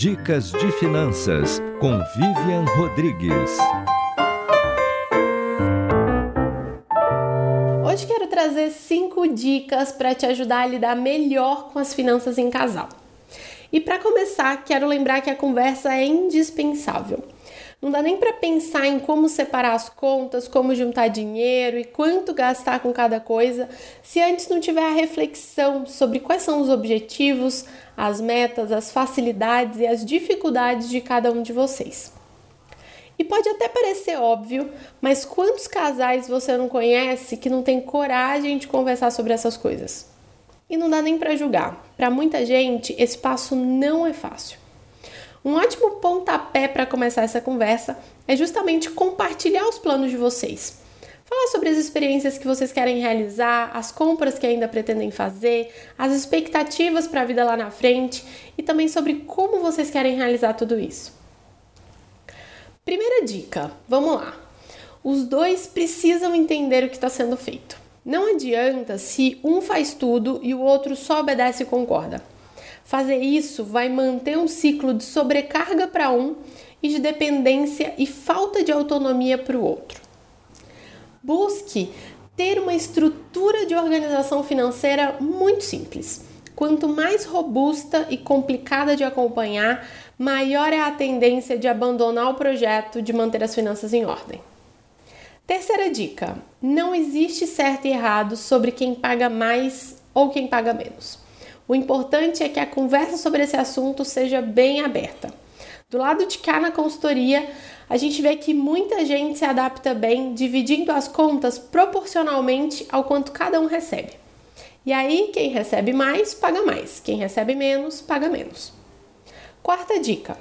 Dicas de Finanças com Vivian Rodrigues. Hoje quero trazer cinco dicas para te ajudar a lidar melhor com as finanças em casal. E para começar, quero lembrar que a conversa é indispensável. Não dá nem para pensar em como separar as contas, como juntar dinheiro e quanto gastar com cada coisa, se antes não tiver a reflexão sobre quais são os objetivos, as metas, as facilidades e as dificuldades de cada um de vocês. E pode até parecer óbvio, mas quantos casais você não conhece que não tem coragem de conversar sobre essas coisas? E não dá nem para julgar. Para muita gente, esse passo não é fácil. Um ótimo pontapé para começar essa conversa é justamente compartilhar os planos de vocês. Falar sobre as experiências que vocês querem realizar, as compras que ainda pretendem fazer, as expectativas para a vida lá na frente e também sobre como vocês querem realizar tudo isso. Primeira dica, vamos lá. Os dois precisam entender o que está sendo feito. Não adianta se um faz tudo e o outro só obedece e concorda. Fazer isso vai manter um ciclo de sobrecarga para um e de dependência e falta de autonomia para o outro. Busque ter uma estrutura de organização financeira muito simples. Quanto mais robusta e complicada de acompanhar, maior é a tendência de abandonar o projeto de manter as finanças em ordem. Terceira dica: não existe certo e errado sobre quem paga mais ou quem paga menos. O importante é que a conversa sobre esse assunto seja bem aberta. Do lado de cá na consultoria, a gente vê que muita gente se adapta bem dividindo as contas proporcionalmente ao quanto cada um recebe. E aí, quem recebe mais, paga mais, quem recebe menos, paga menos. Quarta dica: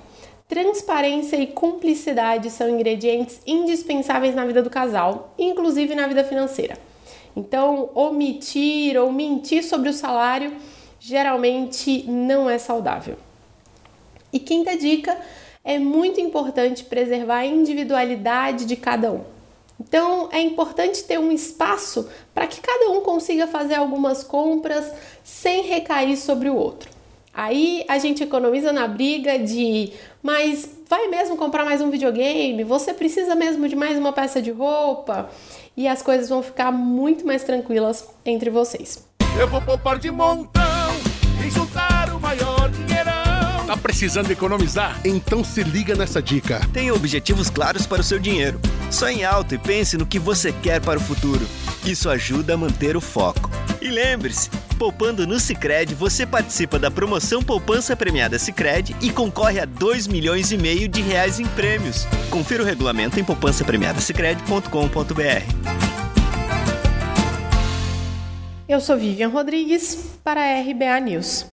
transparência e cumplicidade são ingredientes indispensáveis na vida do casal, inclusive na vida financeira. Então, omitir ou mentir sobre o salário geralmente não é saudável. E quinta dica, é muito importante preservar a individualidade de cada um. Então é importante ter um espaço para que cada um consiga fazer algumas compras sem recair sobre o outro. Aí a gente economiza na briga de, mas vai mesmo comprar mais um videogame? Você precisa mesmo de mais uma peça de roupa? E as coisas vão ficar muito mais tranquilas entre vocês. Eu vou poupar de montão e juntar o maior dinheirão. Tá precisando economizar? Então se liga nessa dica. Tenha objetivos claros para o seu dinheiro. Sonhe alto e pense no que você quer para o futuro. Isso ajuda a manter o foco. E lembre-se, poupando no Sicredi, você participa da promoção Poupança Premiada Sicredi e concorre a 2 milhões e meio de reais em prêmios. Confira o regulamento em poupancapremiadasicredi.com.br. Eu sou Vivian Rodrigues para a RBA News.